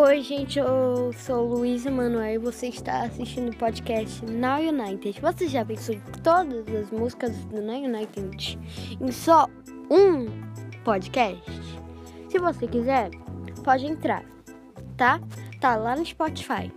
Oi, gente, eu sou Luísa Manuel e você está assistindo o podcast Now United. Você já pensou em todas as músicas do Now United em só um podcast? Se você quiser, pode entrar, tá? Tá lá no Spotify.